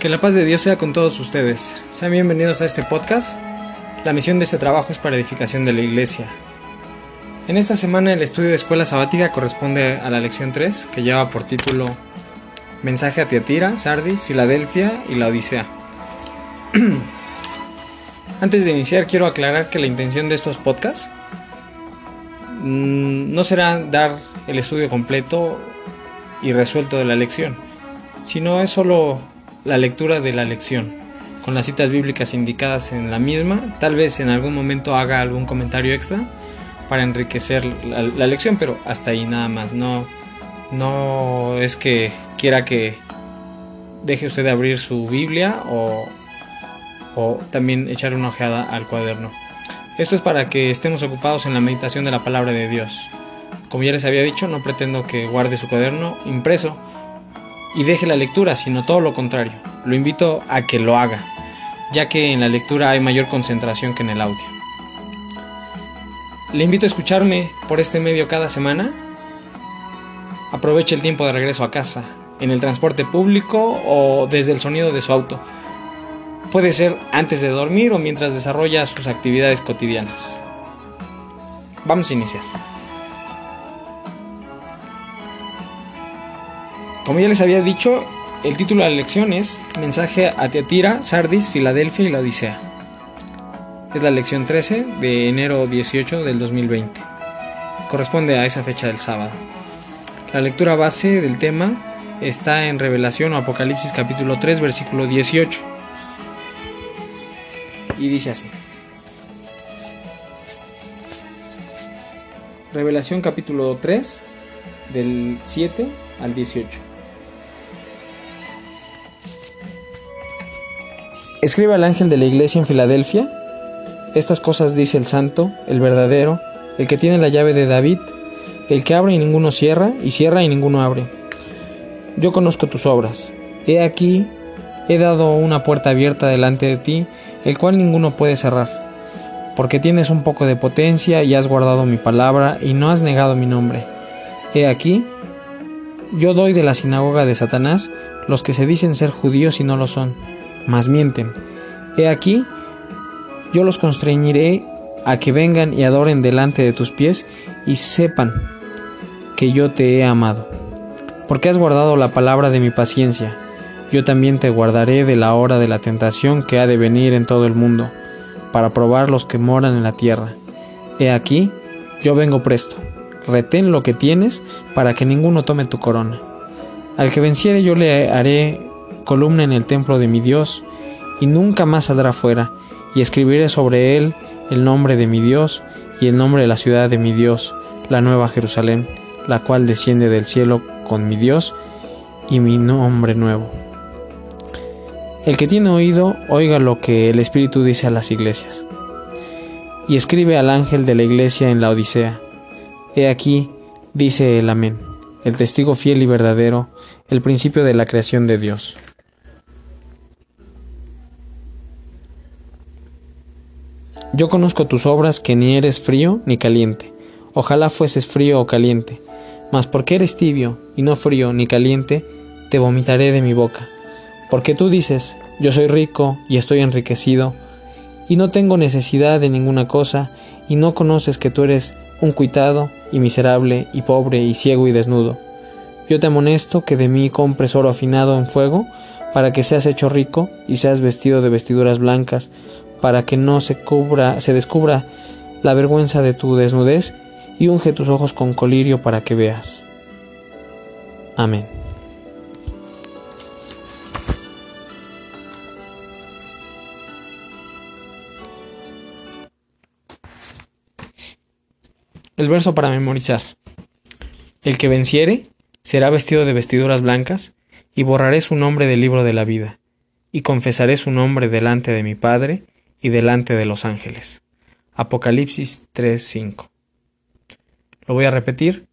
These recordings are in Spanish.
Que la paz de Dios sea con todos ustedes. Sean bienvenidos a este podcast. La misión de este trabajo es para edificación de la iglesia. En esta semana el estudio de escuela sabática corresponde a la lección 3, que lleva por título Mensaje a Tiatira, Sardis, Filadelfia y la Odisea. Antes de iniciar quiero aclarar que la intención de estos podcasts mm, no será dar el estudio completo y resuelto de la lección, sino es solo la lectura de la lección, con las citas bíblicas indicadas en la misma. Tal vez en algún momento haga algún comentario extra para enriquecer la, lección, pero hasta ahí nada más. No, no es que quiera que deje usted de abrir su Biblia o, o también echar una ojeada al cuaderno. Esto es para que estemos ocupados en la meditación de la palabra de Dios. Como ya les había dicho, no pretendo que guarde su cuaderno impreso y deje la lectura, sino todo lo contrario. Lo invito a que lo haga, ya que en la lectura hay mayor concentración que en el audio. Le invito a escucharme por este medio cada semana. Aproveche el tiempo de regreso a casa, en el transporte público o desde el sonido de su auto. Puede ser antes de dormir o mientras desarrolla sus actividades cotidianas. Vamos a iniciar. Como ya les había dicho, el título de la lección es Mensaje a Teatira, Sardis, Filadelfia y la Odisea. Es la lección 13 de enero 18 del 2020. Corresponde a esa fecha del sábado. La lectura base del tema está en Revelación o Apocalipsis capítulo 3 versículo 18. Y dice así. Revelación capítulo 3 del 7 al 18. Escribe al ángel de la iglesia en Filadelfia. Estas cosas dice el santo, el verdadero, el que tiene la llave de David, el que abre y ninguno cierra, y cierra y ninguno abre. Yo conozco tus obras. He aquí, he dado una puerta abierta delante de ti, el cual ninguno puede cerrar. Porque tienes un poco de potencia y has guardado mi palabra y no has negado mi nombre. He aquí, yo doy de la sinagoga de Satanás los que se dicen ser judíos y no lo son mas mienten. He aquí, yo los constreñiré a que vengan y adoren delante de tus pies y sepan que yo te he amado. Porque has guardado la palabra de mi paciencia, yo también te guardaré de la hora de la tentación que ha de venir en todo el mundo, para probar los que moran en la tierra. He aquí, yo vengo presto. Retén lo que tienes para que ninguno tome tu corona. Al que venciere yo le haré columna en el templo de mi Dios, y nunca más saldrá fuera, y escribiré sobre él el nombre de mi Dios y el nombre de la ciudad de mi Dios, la nueva Jerusalén, la cual desciende del cielo con mi Dios y mi nombre nuevo. El que tiene oído, oiga lo que el Espíritu dice a las iglesias. Y escribe al ángel de la iglesia en la Odisea. He aquí, dice el Amén, el testigo fiel y verdadero, el principio de la creación de Dios. Yo conozco tus obras que ni eres frío ni caliente. Ojalá fueses frío o caliente. Mas porque eres tibio y no frío ni caliente, te vomitaré de mi boca. Porque tú dices, yo soy rico y estoy enriquecido, y no tengo necesidad de ninguna cosa, y no conoces que tú eres un cuitado y miserable y pobre y ciego y desnudo. Yo te amonesto que de mí compres oro afinado en fuego, para que seas hecho rico y seas vestido de vestiduras blancas, para que no se cubra, se descubra la vergüenza de tu desnudez, y unge tus ojos con colirio para que veas. Amén. El verso para memorizar. El que venciere será vestido de vestiduras blancas, y borraré su nombre del libro de la vida, y confesaré su nombre delante de mi Padre y delante de los ángeles. Apocalipsis 3:5. Lo voy a repetir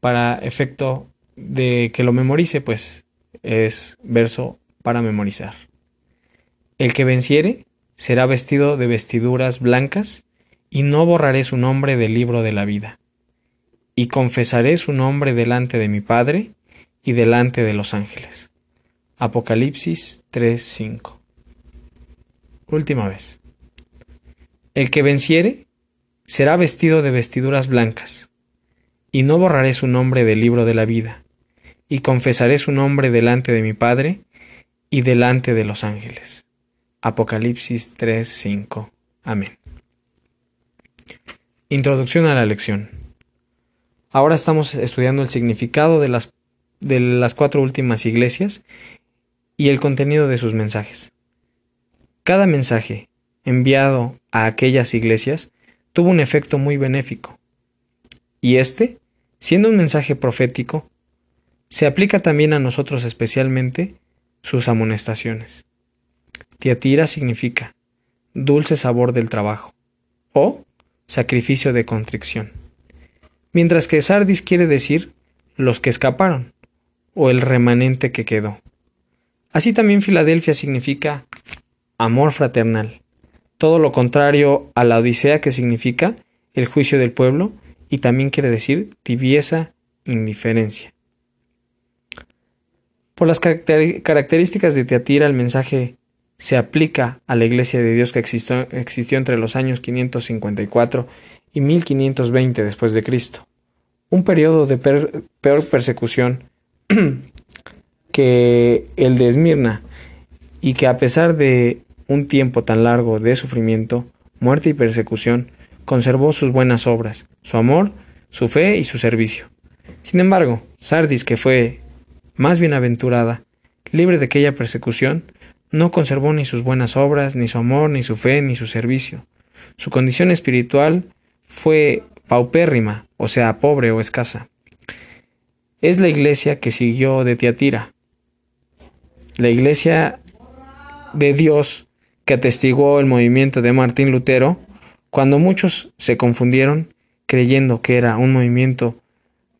para efecto de que lo memorice, pues es verso para memorizar. El que venciere será vestido de vestiduras blancas, y no borraré su nombre del libro de la vida. Y confesaré su nombre delante de mi Padre y delante de los ángeles. Apocalipsis 3:5. Última vez. El que venciere será vestido de vestiduras blancas, y no borraré su nombre del libro de la vida, y confesaré su nombre delante de mi Padre y delante de los ángeles. Apocalipsis 3:5. Amén. Introducción a la lección. Ahora estamos estudiando el significado de las, de las cuatro últimas iglesias y el contenido de sus mensajes. Cada mensaje enviado a aquellas iglesias tuvo un efecto muy benéfico. Y este, siendo un mensaje profético, se aplica también a nosotros especialmente sus amonestaciones. Tiatira significa dulce sabor del trabajo o sacrificio de contrición, mientras que Sardis quiere decir los que escaparon o el remanente que quedó. Así también Filadelfia significa amor fraternal, todo lo contrario a la Odisea que significa el juicio del pueblo y también quiere decir tibieza, indiferencia. Por las características de Teatira el mensaje se aplica a la iglesia de Dios que existió, entre los años 554 y 1520 después de Cristo, un periodo de peor persecución que el de Esmirna, y que a pesar de un tiempo tan largo de sufrimiento, muerte y persecución, conservó sus buenas obras, su amor, su fe y su servicio. Sin embargo, Sardis, que fue más bienaventurada, libre de aquella persecución, no conservó ni sus buenas obras, ni su amor, ni su fe, ni su servicio. Su condición espiritual fue paupérrima, o sea, pobre o escasa. Es la iglesia que siguió de Tiatira, la Iglesia de Dios que atestiguó el movimiento de Martín Lutero, cuando muchos se confundieron creyendo que era un movimiento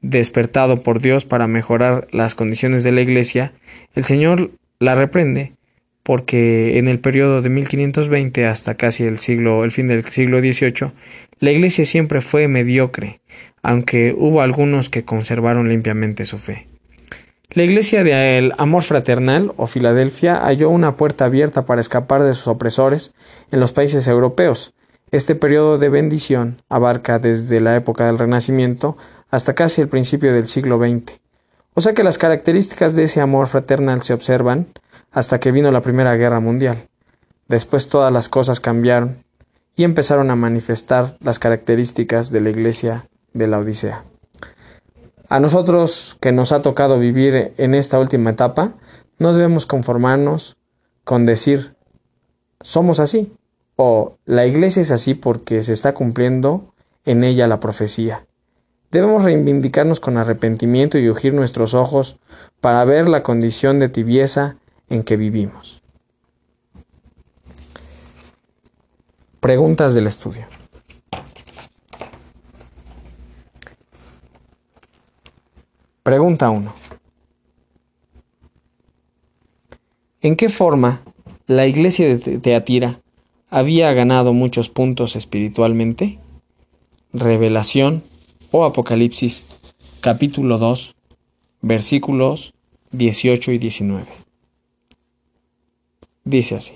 despertado por Dios para mejorar las condiciones de la Iglesia, el Señor la reprende porque en el periodo de 1520 hasta casi el siglo el fin del siglo XVIII la Iglesia siempre fue mediocre, aunque hubo algunos que conservaron limpiamente su fe. La iglesia del Amor Fraternal o Filadelfia halló una puerta abierta para escapar de sus opresores en los países europeos. Este periodo de bendición abarca desde la época del Renacimiento hasta casi el principio del siglo XX. O sea que las características de ese amor fraternal se observan hasta que vino la Primera Guerra Mundial. Después todas las cosas cambiaron y empezaron a manifestar las características de la iglesia de la Odisea. A nosotros que nos ha tocado vivir en esta última etapa, no debemos conformarnos con decir somos así o la iglesia es así porque se está cumpliendo en ella la profecía. Debemos reivindicarnos con arrepentimiento y ungir nuestros ojos para ver la condición de tibieza en que vivimos. Preguntas del estudio. Pregunta 1. ¿En qué forma la iglesia de Teatira había ganado muchos puntos espiritualmente? Revelación o Apocalipsis, capítulo 2, versículos 18 y 19. Dice así.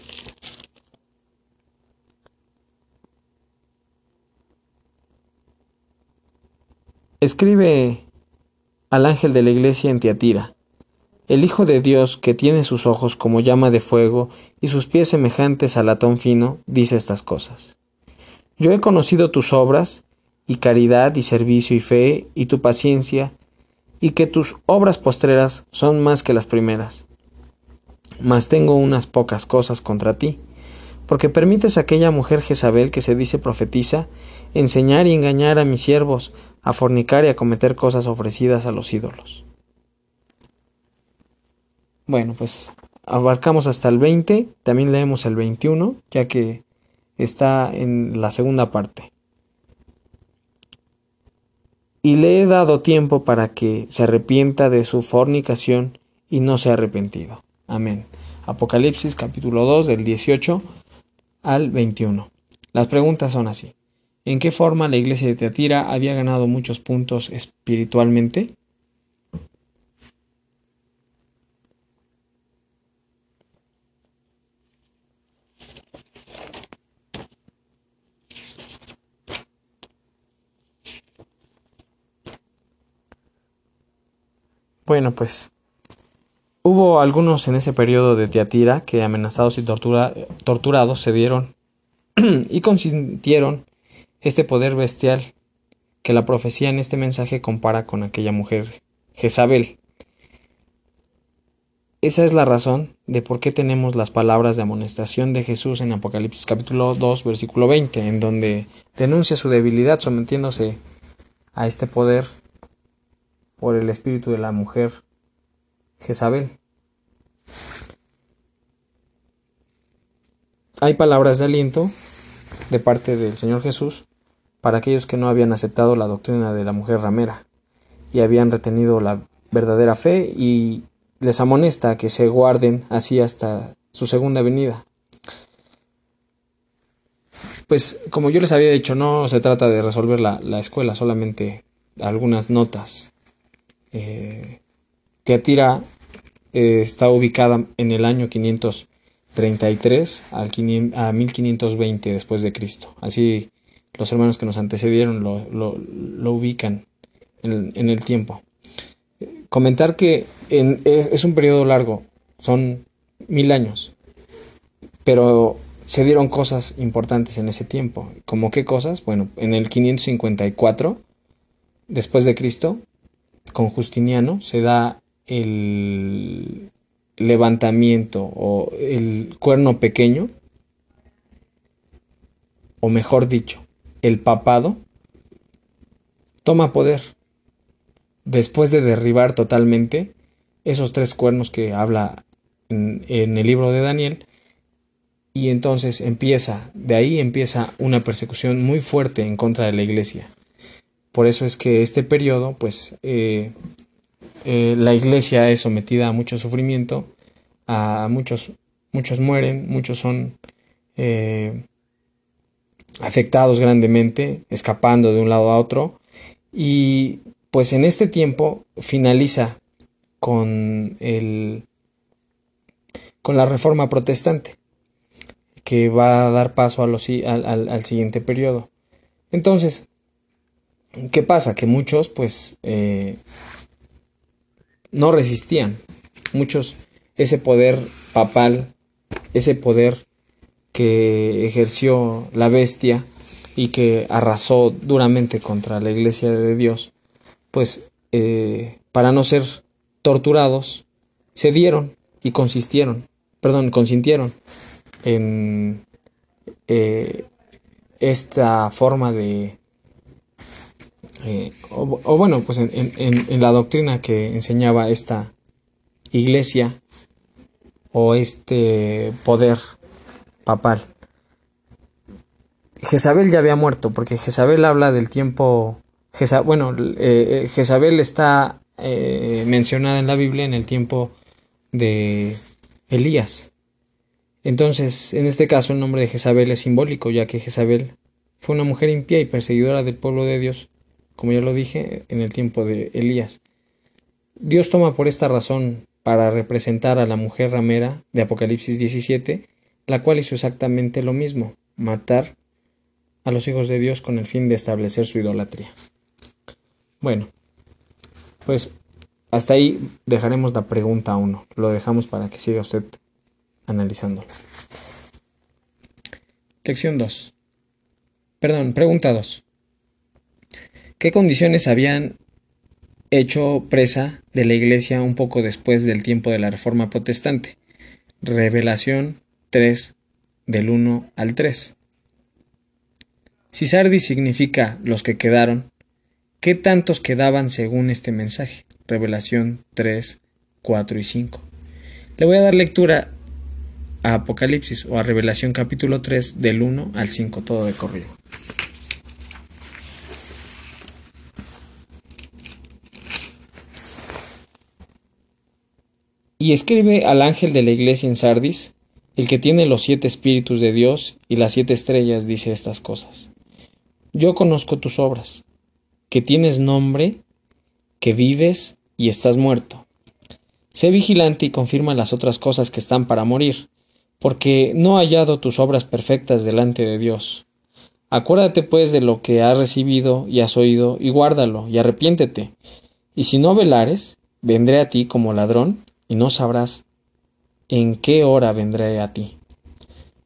Escribe al ángel de la iglesia en Tiatira. El Hijo de Dios, que tiene sus ojos como llama de fuego y sus pies semejantes a latón fino, dice estas cosas. Yo he conocido tus obras, y caridad, y servicio, y fe, y tu paciencia, y que tus obras postreras son más que las primeras. Mas tengo unas pocas cosas contra ti, porque permites a aquella mujer Jezabel que se dice profetiza, enseñar y engañar a mis siervos, a fornicar y a cometer cosas ofrecidas a los ídolos. Bueno, pues abarcamos hasta el 20, también leemos el 21, ya que está en la segunda parte. Y le he dado tiempo para que se arrepienta de su fornicación y no se ha arrepentido. Amén. Apocalipsis capítulo 2 del 18 al 21. Las preguntas son así en qué forma la iglesia de Teatira había ganado muchos puntos espiritualmente. Bueno, pues hubo algunos en ese periodo de Tiatira que amenazados y torturados se dieron y consintieron este poder bestial que la profecía en este mensaje compara con aquella mujer Jezabel. Esa es la razón de por qué tenemos las palabras de amonestación de Jesús en Apocalipsis capítulo 2 versículo 20, en donde denuncia su debilidad sometiéndose a este poder por el espíritu de la mujer Jezabel. Hay palabras de aliento de parte del Señor Jesús para aquellos que no habían aceptado la doctrina de la mujer ramera y habían retenido la verdadera fe y les amonesta que se guarden así hasta su segunda venida. Pues como yo les había dicho, no se trata de resolver la, escuela, solamente algunas notas. Eh, Teatira eh, está ubicada en el año 533 al a 1520 después de Cristo. Así los hermanos que nos antecedieron lo, ubican en el tiempo comentar que es, un periodo largo, son mil años, pero se dieron cosas importantes en ese tiempo. ¿Como qué cosas? Bueno, en el 554 después de Cristo, con Justiniano, se da el levantamiento o el cuerno pequeño, o mejor dicho, el papado, toma poder después de derribar totalmente esos tres cuernos que habla en, el libro de Daniel, y entonces empieza, de ahí empieza una persecución muy fuerte en contra de la iglesia. Por eso es que este periodo, pues, eh, eh, la iglesia es sometida a mucho sufrimiento, a muchos, muchos mueren, muchos son eh, afectados grandemente, escapando de un lado a otro, y pues en este tiempo finaliza con el con la reforma protestante que va a dar paso a los, al, siguiente periodo. Entonces, ¿qué pasa? Que muchos pues eh, no resistían. Muchos ese poder papal, ese poder que ejerció la bestia y que arrasó duramente contra la iglesia de Dios, pues eh, para no ser torturados, se dieron y consistieron, perdón, consintieron en eh, esta forma de, eh, o, bueno, pues en, en, la doctrina que enseñaba esta iglesia o este poder papal. Jezabel ya había muerto, porque Jezabel habla del tiempo bueno, eh, eh, Jezabel está eh, mencionada en la Biblia en el tiempo de Elías. Entonces, en este caso, el nombre de Jezabel es simbólico, ya que Jezabel fue una mujer impía y perseguidora del pueblo de Dios, como ya lo dije, en el tiempo de Elías. Dios toma por esta razón para representar a la mujer ramera de Apocalipsis 17, la cual hizo exactamente lo mismo, matar a los hijos de Dios con el fin de establecer su idolatría. Bueno, pues hasta ahí dejaremos la pregunta 1. Lo dejamos para que siga usted analizándolo. Lección 2. Perdón, pregunta 2. ¿Qué condiciones habían hecho presa de la Iglesia un poco después del tiempo de la Reforma Protestante? Revelación 3 del 1 al 3. Si Sardis significa los que quedaron, ¿Qué tantos quedaban según este mensaje? Revelación 3, 4 y 5. Le voy a dar lectura a Apocalipsis o a Revelación capítulo 3 del 1 al 5, todo de corrido. Y escribe al ángel de la iglesia en Sardis, el que tiene los siete espíritus de Dios y las siete estrellas, dice estas cosas. Yo conozco tus obras que tienes nombre, que vives y estás muerto. Sé vigilante y confirma las otras cosas que están para morir, porque no ha hallado tus obras perfectas delante de Dios. Acuérdate pues de lo que has recibido y has oído, y guárdalo, y arrepiéntete. Y si no velares, vendré a ti como ladrón y no sabrás en qué hora vendré a ti.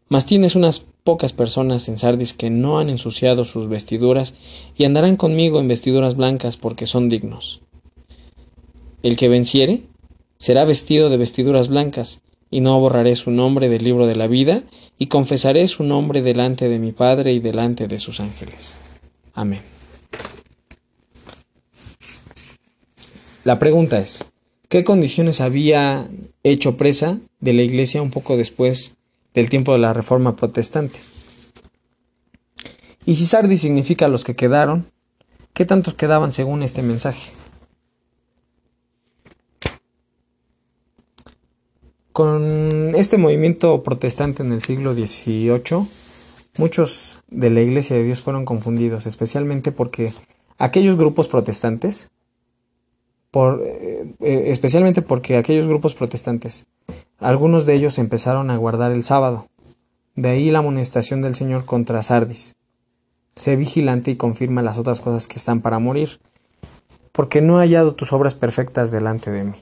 Mas tienes unas pocas personas en Sardis que no han ensuciado sus vestiduras y andarán conmigo en vestiduras blancas porque son dignos. El que venciere será vestido de vestiduras blancas, y no borraré su nombre del libro de la vida, y confesaré su nombre delante de mi Padre y delante de sus ángeles. Amén. La pregunta es, ¿qué condiciones había hecho presa de la iglesia un poco después del tiempo de la Reforma Protestante? Y si Sardi significa los que quedaron, ¿qué tantos quedaban según este mensaje? Con este movimiento protestante en el siglo XVIII, muchos de la Iglesia de Dios fueron confundidos, especialmente porque aquellos grupos protestantes, por, eh, eh, especialmente porque aquellos grupos protestantes, algunos de ellos empezaron a guardar el sábado. De ahí la amonestación del Señor contra Sardis. Sé vigilante y confirma las otras cosas que están para morir, porque no he hallado tus obras perfectas delante de mí.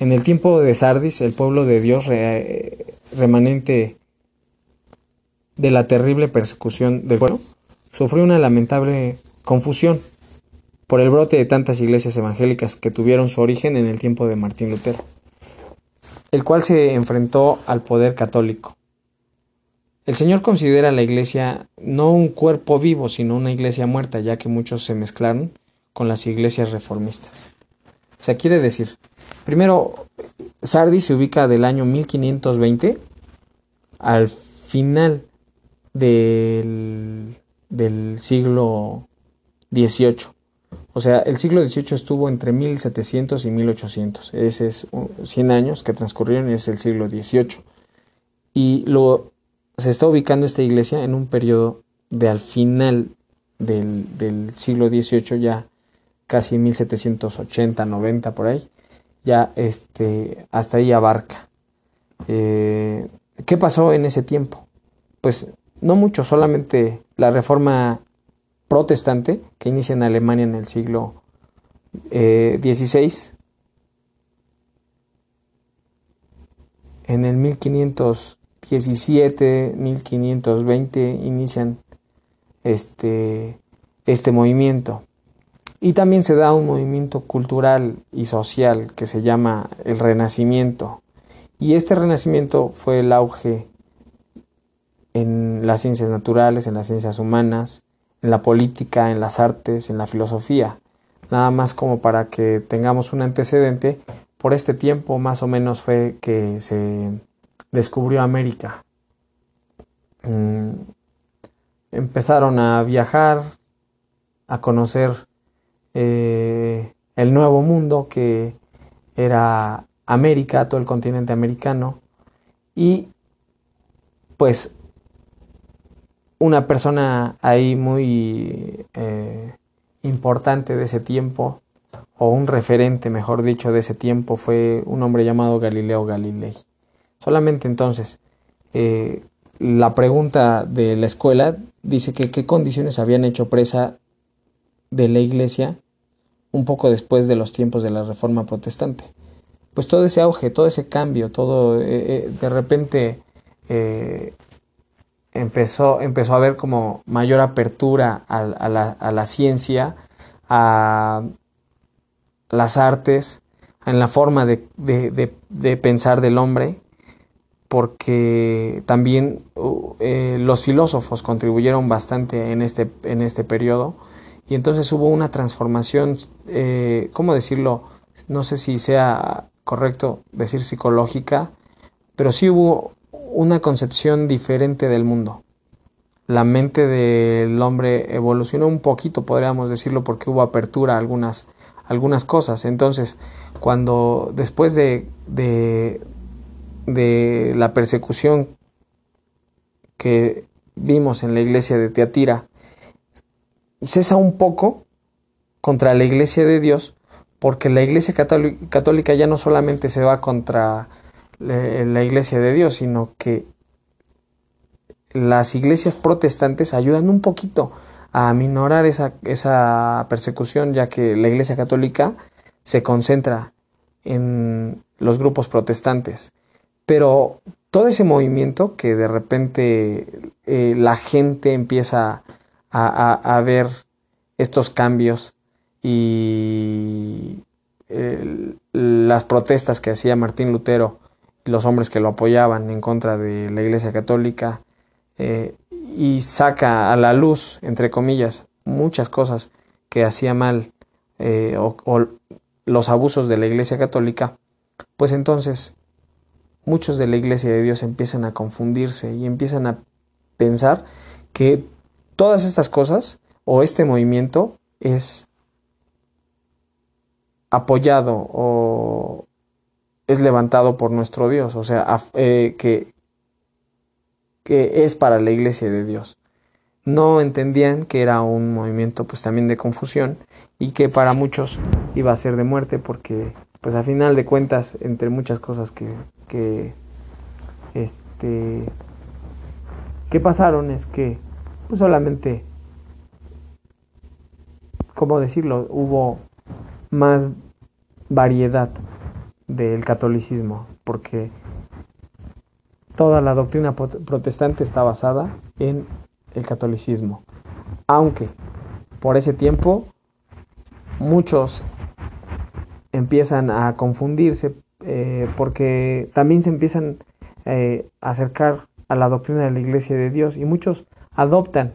En el tiempo de Sardis, el pueblo de Dios remanente de la terrible persecución del pueblo sufrió una lamentable confusión por el brote de tantas iglesias evangélicas que tuvieron su origen en el tiempo de Martín Lutero, el cual se enfrentó al poder católico. El Señor considera la iglesia no un cuerpo vivo, sino una iglesia muerta, ya que muchos se mezclaron con las iglesias reformistas. O sea, quiere decir, Primero, Sardis se ubica del año 1520 al final del, del siglo XVIII. O sea, el siglo XVIII estuvo entre 1700 y 1800. Ese es 100 años que transcurrieron y es el siglo XVIII. Y lo, se está ubicando esta iglesia en un periodo de al final del, siglo XVIII, ya casi 1780, 90 por ahí ya este, hasta ahí abarca. Eh, ¿Qué pasó en ese tiempo? Pues no mucho, solamente la reforma protestante que inicia en Alemania en el siglo XVI. Eh, en el 1517, 1520 inician este, este movimiento. Y también se da un movimiento cultural y social que se llama el Renacimiento. Y este Renacimiento fue el auge en las ciencias naturales, en las ciencias humanas, en la política, en las artes, en la filosofía. Nada más como para que tengamos un antecedente, por este tiempo más o menos fue que se descubrió América. Mm, empezaron a viajar, a conocer eh, el nuevo mundo que era América, todo el continente americano, y pues una persona ahí muy eh, importante de ese tiempo, o un referente, mejor dicho, de ese tiempo, fue un hombre llamado Galileo Galilei. Solamente entonces, eh, la pregunta de la escuela dice que qué condiciones habían hecho presa de la iglesia un poco después de los tiempos de la Reforma Protestante. Pues todo ese auge, todo ese cambio, todo eh, de repente empezó, empezó a haber como mayor apertura a, la, ciencia, a las artes, en la forma de, de, pensar del hombre, porque también uh, los filósofos contribuyeron bastante en este, en este periodo y entonces hubo una transformación, eh, ¿cómo decirlo? No sé si sea correcto decir psicológica, pero sí hubo una concepción diferente del mundo. La mente del hombre evolucionó un poquito, podríamos decirlo, porque hubo apertura a algunas, algunas cosas. Entonces, cuando después de, de, de la persecución que vimos en la iglesia de Teatira, cesa un poco contra la iglesia de Dios, porque la iglesia católica ya no solamente se va contra la iglesia de Dios, sino que las iglesias protestantes ayudan un poquito a minorar esa, esa persecución, ya que la iglesia católica se concentra en los grupos protestantes. Pero todo ese movimiento que de repente eh, la gente empieza a, ver estos cambios y las protestas que hacía Martín Lutero los hombres que lo apoyaban en contra de la Iglesia Católica eh, y saca a la luz, entre comillas, muchas cosas que hacía mal eh, o, los abusos de la Iglesia Católica, pues entonces muchos de la Iglesia de Dios empiezan a confundirse y empiezan a pensar que todas estas cosas o este movimiento es apoyado o es levantado por nuestro Dios, o sea, eh, que, que es para la iglesia de Dios. No entendían que era un movimiento pues también de confusión y que para muchos iba a ser de muerte porque pues a final de cuentas entre muchas cosas que, que este pasaron es que pues solamente cómo decirlo hubo más variedad del catolicismo porque toda la doctrina protestante está basada en el catolicismo. Aunque por ese tiempo muchos empiezan a confundirse eh, porque también se empiezan eh, a acercar a la doctrina de la iglesia de Dios y muchos adoptan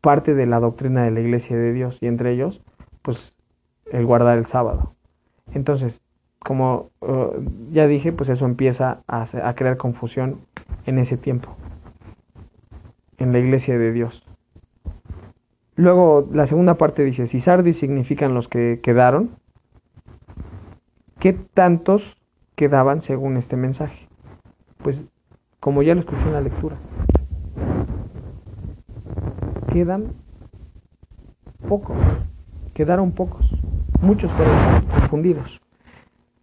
parte de la doctrina de la iglesia de Dios y entre ellos pues el guardar el sábado entonces como uh, ya dije pues eso empieza a, a crear confusión en ese tiempo en la iglesia de Dios Luego la segunda parte dice, si sardis significan los que quedaron, ¿qué tantos quedaban según este mensaje? Pues como ya lo escuché en la lectura, quedan pocos, quedaron pocos, muchos fueron confundidos.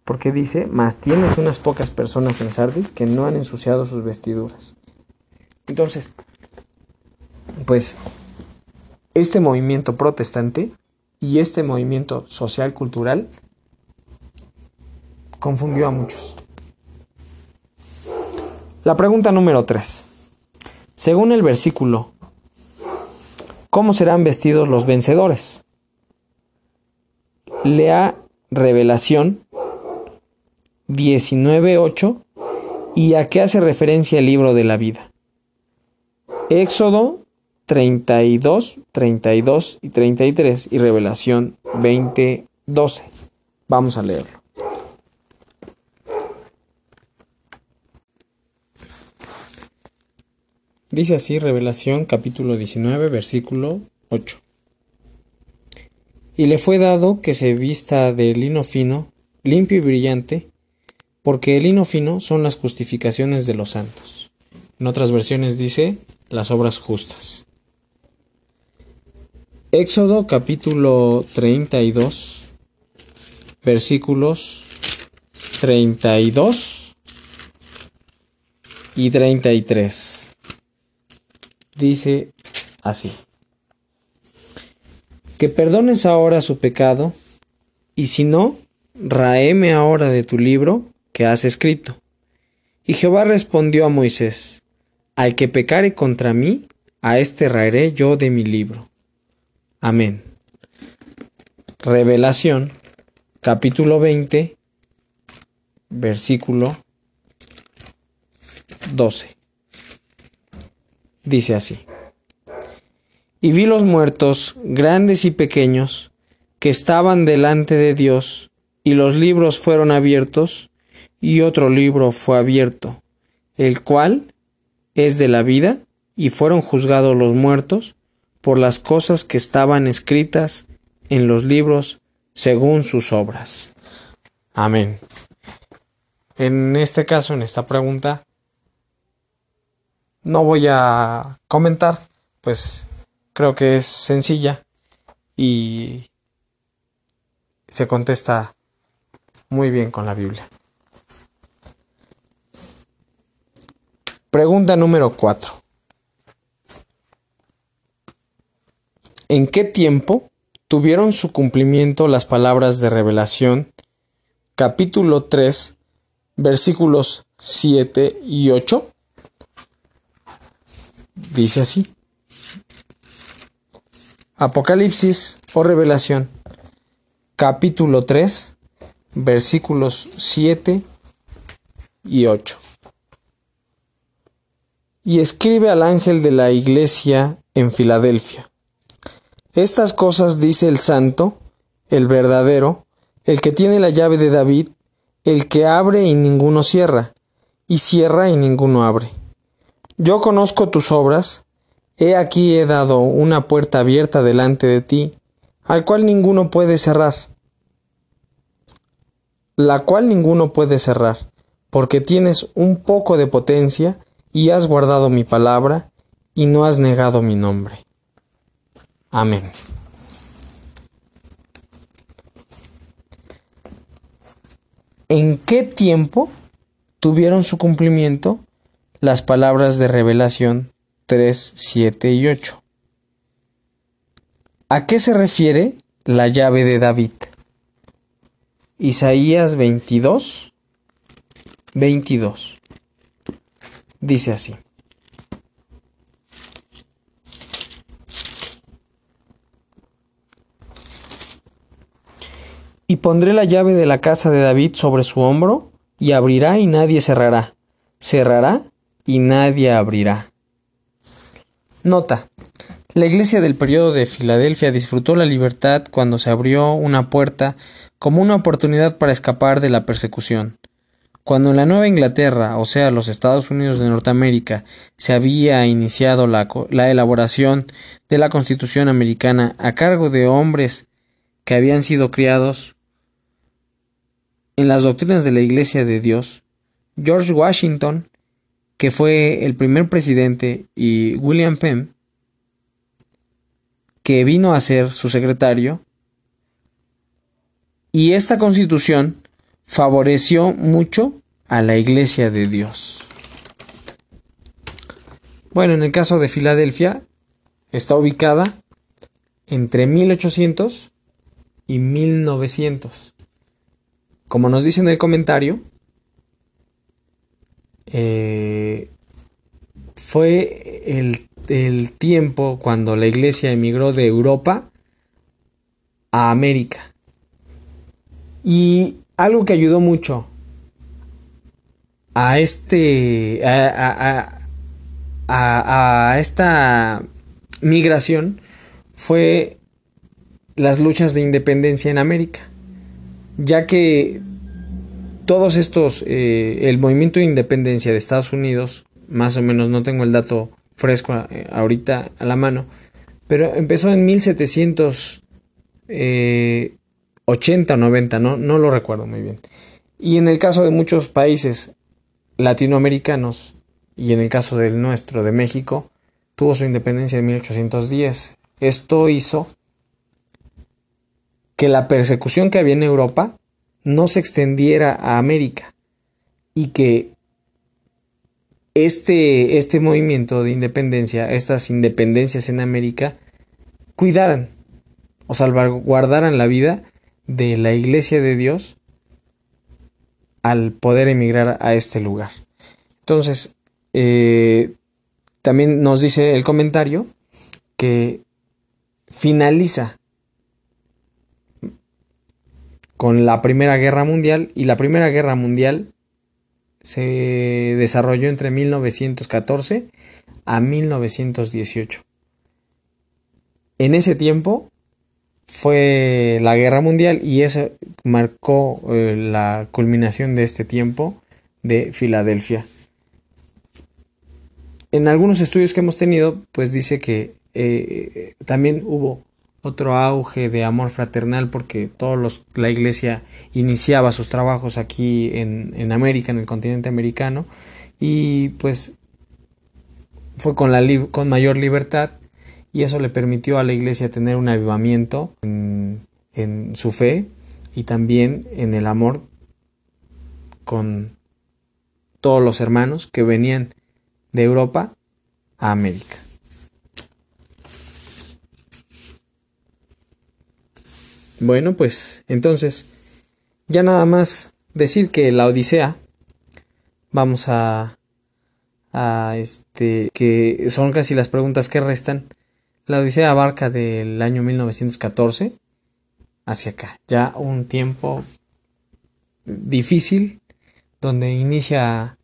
Porque dice, más tienes unas pocas personas en Sardis que no han ensuciado sus vestiduras. Entonces, pues este movimiento protestante y este movimiento social cultural confundió a muchos. La pregunta número 3. Según el versículo, ¿cómo serán vestidos los vencedores? Lea Revelación 19.8 y a qué hace referencia el libro de la vida. Éxodo 32, 32 y 33 y Revelación 20, 12. Vamos a leerlo. Dice así Revelación capítulo 19 versículo 8. Y le fue dado que se vista de lino fino, limpio y brillante, porque el lino fino son las justificaciones de los santos. En otras versiones dice las obras justas. Éxodo capítulo 32, versículos 32 y 33. Dice así. Que perdones ahora su pecado, y si no, raeme ahora de tu libro que has escrito. Y Jehová respondió a Moisés, Al que pecare contra mí, a este raeré yo de mi libro. Amén. Revelación, capítulo 20, versículo 12. Dice así. Y vi los muertos, grandes y pequeños, que estaban delante de Dios, y los libros fueron abiertos, y otro libro fue abierto, el cual es de la vida, y fueron juzgados los muertos por las cosas que estaban escritas en los libros según sus obras. Amén. En este caso, en esta pregunta, no voy a comentar, pues creo que es sencilla y se contesta muy bien con la Biblia. Pregunta número 4. ¿En qué tiempo tuvieron su cumplimiento las palabras de revelación, capítulo 3, versículos 7 y 8. Dice así. Apocalipsis o revelación, capítulo 3, versículos 7 y 8. Y escribe al ángel de la iglesia en Filadelfia estas cosas dice el santo, el verdadero, el que tiene la llave de David, el que abre y ninguno cierra, y cierra y ninguno abre. Yo conozco tus obras, he aquí he dado una puerta abierta delante de ti, al cual ninguno puede cerrar, la cual ninguno puede cerrar, porque tienes un poco de potencia y has guardado mi palabra y no has negado mi nombre. Amén. ¿En qué tiempo tuvieron su cumplimiento las palabras de revelación 3, 7 y 8? ¿A qué se refiere la llave de David? Isaías 22, 22. Dice así. Y pondré la llave de la casa de David sobre su hombro, y abrirá y nadie cerrará, cerrará y nadie abrirá. Nota. La iglesia del periodo de Filadelfia disfrutó la libertad cuando se abrió una puerta como una oportunidad para escapar de la persecución. Cuando en la Nueva Inglaterra, o sea, los Estados Unidos de Norteamérica, se había iniciado la, la elaboración de la Constitución americana a cargo de hombres que habían sido criados en las doctrinas de la Iglesia de Dios, George Washington, que fue el primer presidente, y William Penn, que vino a ser su secretario, y esta constitución favoreció mucho a la Iglesia de Dios. Bueno, en el caso de Filadelfia, está ubicada entre 1800 y 1900. Como nos dice en el comentario, eh, fue el, el tiempo cuando la iglesia emigró de Europa a América. Y algo que ayudó mucho a este a, a, a, esta migración fue las luchas de independencia en América ya que todos estos, eh, el movimiento de independencia de Estados Unidos, más o menos no tengo el dato fresco eh, ahorita a la mano, pero empezó en 1780 o 90, no, no lo recuerdo muy bien. Y en el caso de muchos países latinoamericanos, y en el caso del nuestro, de México, tuvo su independencia en 1810. Esto hizo que la persecución que había en Europa no se extendiera a América y que este, este movimiento de independencia, estas independencias en América, cuidaran o salvaguardaran la vida de la iglesia de Dios al poder emigrar a este lugar. Entonces, eh, también nos dice el comentario que finaliza con la Primera Guerra Mundial y la Primera Guerra Mundial se desarrolló entre 1914 a 1918. En ese tiempo fue la Guerra Mundial y eso marcó eh, la culminación de este tiempo de Filadelfia. En algunos estudios que hemos tenido, pues dice que eh, también hubo otro auge de amor fraternal porque todos los, la iglesia iniciaba sus trabajos aquí en, en América, en el continente americano, y pues fue con, la, con mayor libertad y eso le permitió a la iglesia tener un avivamiento en, en su fe y también en el amor con todos los hermanos que venían de Europa a América. Bueno, pues entonces, ya nada más decir que la Odisea, vamos a, a este, que son casi las preguntas que restan. La Odisea abarca del año 1914 hacia acá, ya un tiempo difícil donde inicia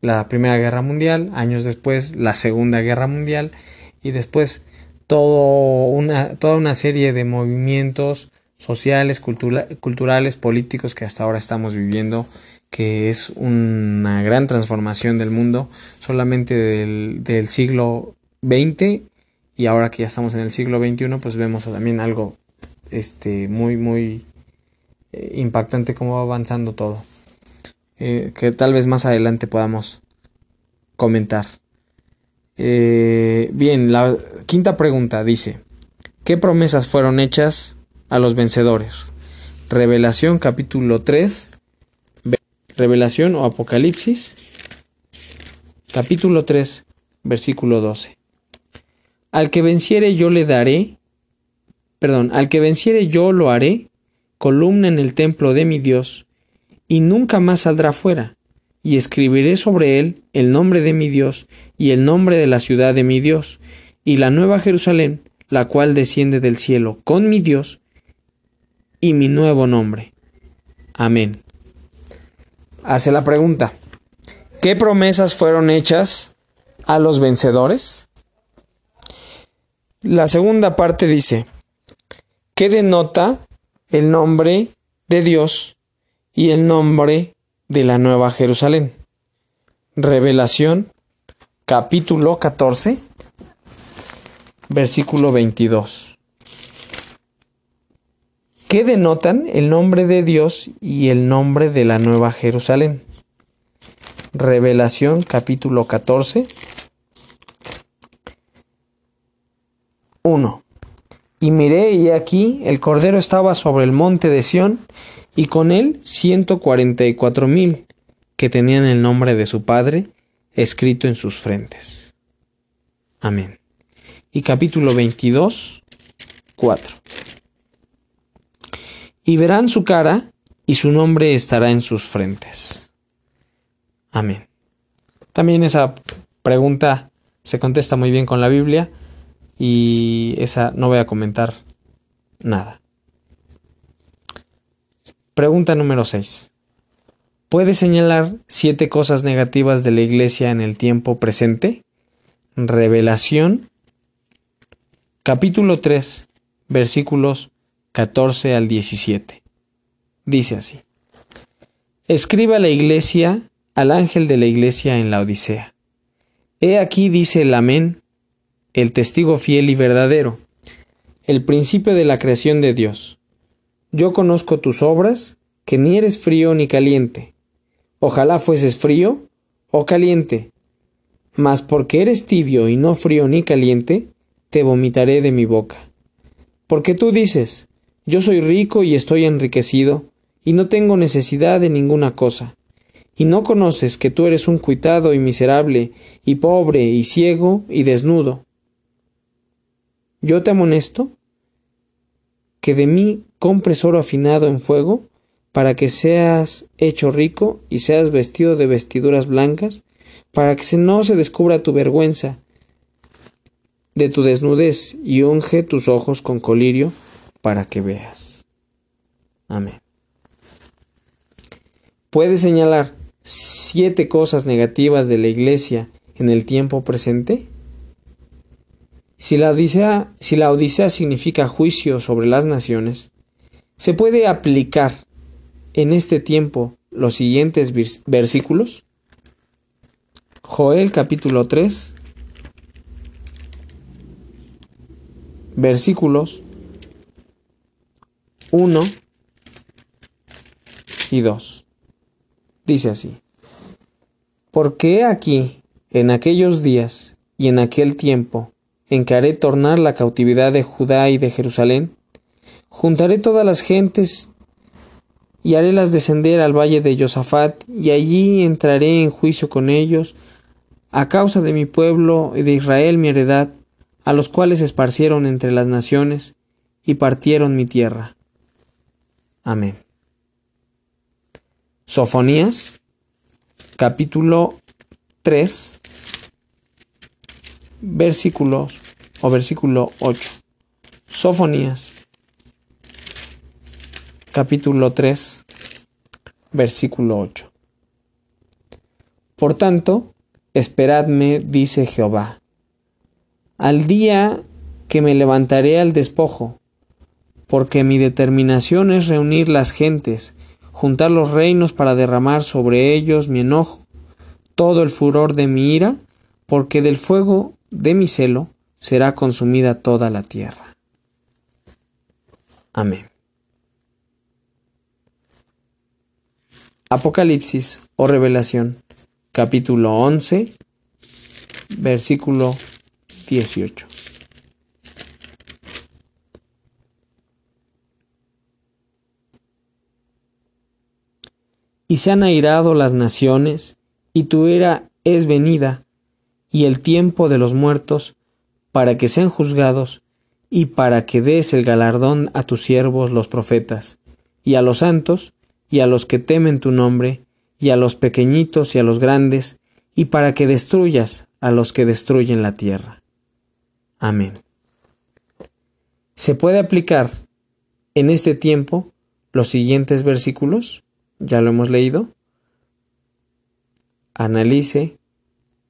la Primera Guerra Mundial, años después la Segunda Guerra Mundial y después todo una, toda una serie de movimientos sociales, culturales, políticos que hasta ahora estamos viviendo, que es una gran transformación del mundo, solamente del, siglo XX y ahora que ya estamos en el siglo XXI, pues vemos también algo este, muy, muy eh, impactante cómo va avanzando todo. Eh, que tal vez más adelante podamos comentar. Eh, bien, la quinta pregunta dice, ¿qué promesas fueron hechas a los vencedores? Revelación capítulo 3, Revelación o Apocalipsis, capítulo 3, versículo 12. Al que venciere yo le daré, perdón, al que venciere yo lo haré, columna en el templo de mi Dios, y nunca más saldrá fuera, y escribiré sobre él el nombre de mi Dios y el nombre de la ciudad de mi Dios, y la nueva Jerusalén, la cual desciende del cielo con mi Dios y mi nuevo nombre. Amén. Hace la pregunta, ¿qué promesas fueron hechas a los vencedores? La segunda parte dice, ¿qué denota el nombre de Dios y el nombre de la Nueva Jerusalén. Revelación capítulo 14, versículo 22. ¿Qué denotan el nombre de Dios y el nombre de la Nueva Jerusalén? Revelación capítulo 14. 1. Y miré y aquí el Cordero estaba sobre el monte de Sión y con él ciento cuarenta y cuatro mil que tenían el nombre de su Padre escrito en sus frentes. Amén. Y capítulo 22, 4. Y verán su cara y su nombre estará en sus frentes. Amén. También esa pregunta se contesta muy bien con la Biblia y esa no voy a comentar nada. Pregunta número 6. ¿Puede señalar siete cosas negativas de la Iglesia en el tiempo presente? Revelación, capítulo 3, versículos 14 al 17. Dice así. Escriba la Iglesia al ángel de la Iglesia en la Odisea. He aquí dice el Amén, el testigo fiel y verdadero, el principio de la creación de Dios yo conozco tus obras, que ni eres frío ni caliente. Ojalá fueses frío o caliente. Mas porque eres tibio y no frío ni caliente, te vomitaré de mi boca. Porque tú dices, yo soy rico y estoy enriquecido, y no tengo necesidad de ninguna cosa, y no conoces que tú eres un cuitado y miserable, y pobre, y ciego, y desnudo. Yo te amonesto que de mí compres oro afinado en fuego, para que seas hecho rico y seas vestido de vestiduras blancas, para que no se descubra tu vergüenza de tu desnudez y unge tus ojos con colirio para que veas. Amén. ¿Puedes señalar siete cosas negativas de la iglesia en el tiempo presente? Si la Odisea, si la Odisea significa juicio sobre las naciones, ¿Se puede aplicar en este tiempo los siguientes versículos? Joel capítulo 3, versículos 1 y 2. Dice así, porque aquí, en aquellos días y en aquel tiempo, en que haré tornar la cautividad de Judá y de Jerusalén, Juntaré todas las gentes y harélas descender al valle de Josafat, y allí entraré en juicio con ellos, a causa de mi pueblo y de Israel mi heredad, a los cuales esparcieron entre las naciones y partieron mi tierra. Amén. Sofonías, capítulo 3, versículos o versículo 8. Sofonías, capítulo 3, versículo 8. Por tanto, esperadme, dice Jehová, al día que me levantaré al despojo, porque mi determinación es reunir las gentes, juntar los reinos para derramar sobre ellos mi enojo, todo el furor de mi ira, porque del fuego de mi celo será consumida toda la tierra. Amén. Apocalipsis o Revelación, capítulo 11, versículo 18. Y se han airado las naciones, y tu era es venida, y el tiempo de los muertos, para que sean juzgados, y para que des el galardón a tus siervos los profetas, y a los santos, y a los que temen tu nombre, y a los pequeñitos y a los grandes, y para que destruyas a los que destruyen la tierra. Amén. ¿Se puede aplicar en este tiempo los siguientes versículos? Ya lo hemos leído, analice,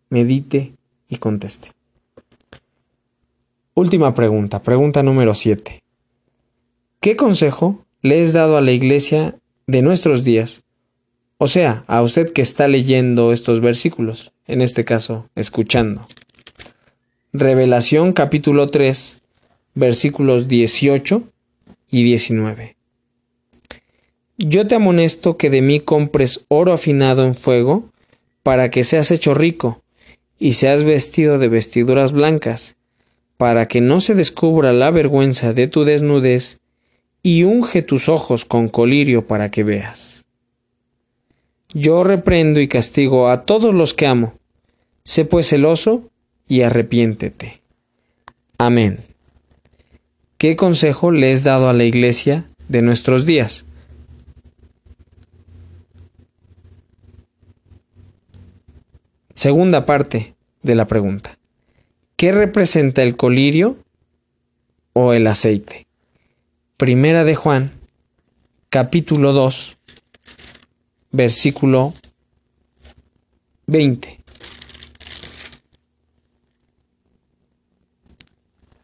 medite y conteste. Última pregunta, pregunta número 7. ¿Qué consejo le has dado a la iglesia de nuestros días? O sea, a usted que está leyendo estos versículos, en este caso, escuchando. Revelación capítulo 3, versículos 18 y 19. Yo te amonesto que de mí compres oro afinado en fuego, para que seas hecho rico, y seas vestido de vestiduras blancas, para que no se descubra la vergüenza de tu desnudez, y unge tus ojos con colirio para que veas. Yo reprendo y castigo a todos los que amo. Sé pues celoso y arrepiéntete. Amén. ¿Qué consejo le has dado a la iglesia de nuestros días? Segunda parte de la pregunta. ¿Qué representa el colirio o el aceite? Primera de Juan, capítulo 2, versículo 20.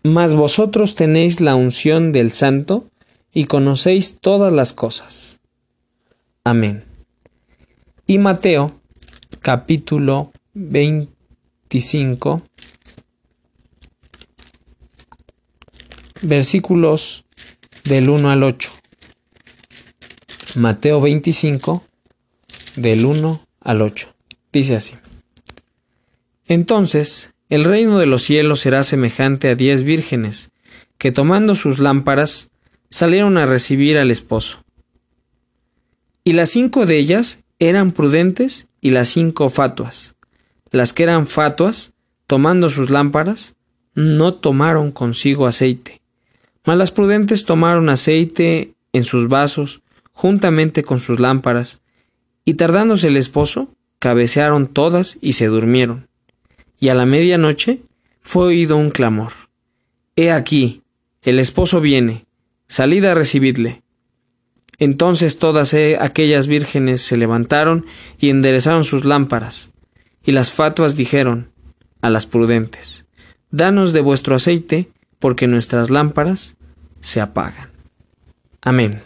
Mas vosotros tenéis la unción del Santo y conocéis todas las cosas. Amén. Y Mateo, capítulo 25, versículos del 1 al 8. Mateo 25, del 1 al 8. Dice así. Entonces, el reino de los cielos será semejante a diez vírgenes, que tomando sus lámparas, salieron a recibir al esposo. Y las cinco de ellas eran prudentes y las cinco fatuas. Las que eran fatuas, tomando sus lámparas, no tomaron consigo aceite, mas las prudentes tomaron aceite en sus vasos, juntamente con sus lámparas, y tardándose el esposo, cabecearon todas y se durmieron. Y a la medianoche fue oído un clamor. He aquí, el esposo viene, salid a recibidle. Entonces todas aquellas vírgenes se levantaron y enderezaron sus lámparas. Y las fatuas dijeron a las prudentes, Danos de vuestro aceite, porque nuestras lámparas se apagan. Amén.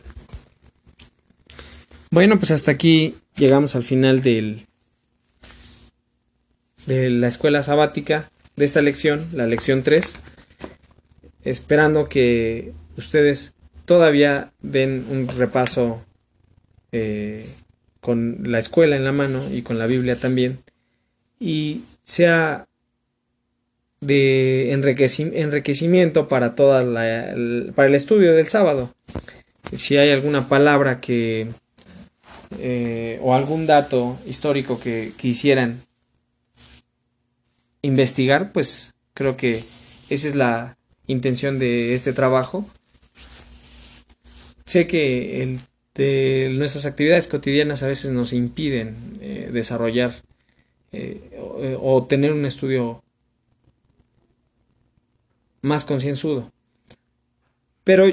Bueno, pues hasta aquí llegamos al final del, de la escuela sabática de esta lección, la lección 3, esperando que ustedes todavía den un repaso eh, con la escuela en la mano y con la Biblia también y sea de enriquecimiento para toda la, para el estudio del sábado. Si hay alguna palabra que eh, o algún dato histórico que quisieran investigar, pues creo que esa es la intención de este trabajo. Sé que el de nuestras actividades cotidianas a veces nos impiden eh, desarrollar eh, o, tener un estudio más concienzudo. Pero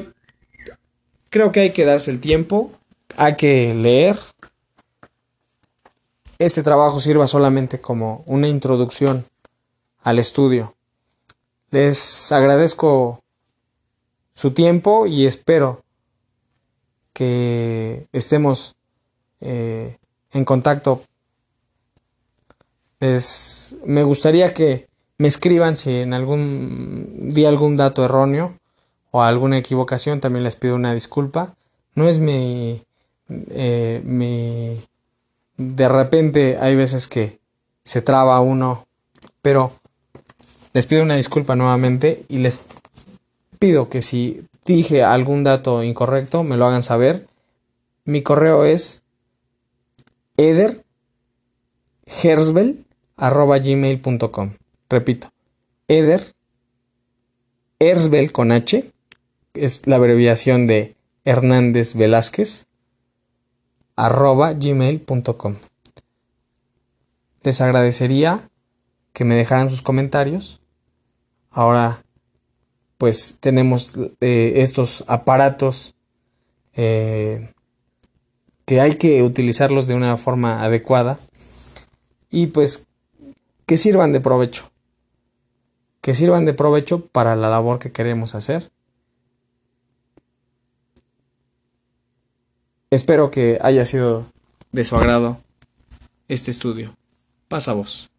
creo que hay que darse el tiempo, hay que leer. Este trabajo sirva solamente como una introducción al estudio. Les agradezco su tiempo y espero que estemos eh, en contacto. Me gustaría que me escriban si en algún di algún dato erróneo o alguna equivocación, también les pido una disculpa. No es mi, eh, mi de repente hay veces que se traba uno, pero les pido una disculpa nuevamente y les pido que si dije algún dato incorrecto me lo hagan saber. Mi correo es ederhersbel.gmail.com Repito, eder Ersbel con H es la abreviación de Hernández Velázquez arroba gmail.com Les agradecería que me dejaran sus comentarios. Ahora pues tenemos eh, estos aparatos eh, que hay que utilizarlos de una forma adecuada. Y pues que sirvan de provecho que sirvan de provecho para la labor que queremos hacer. Espero que haya sido de su agrado este estudio. Pasa voz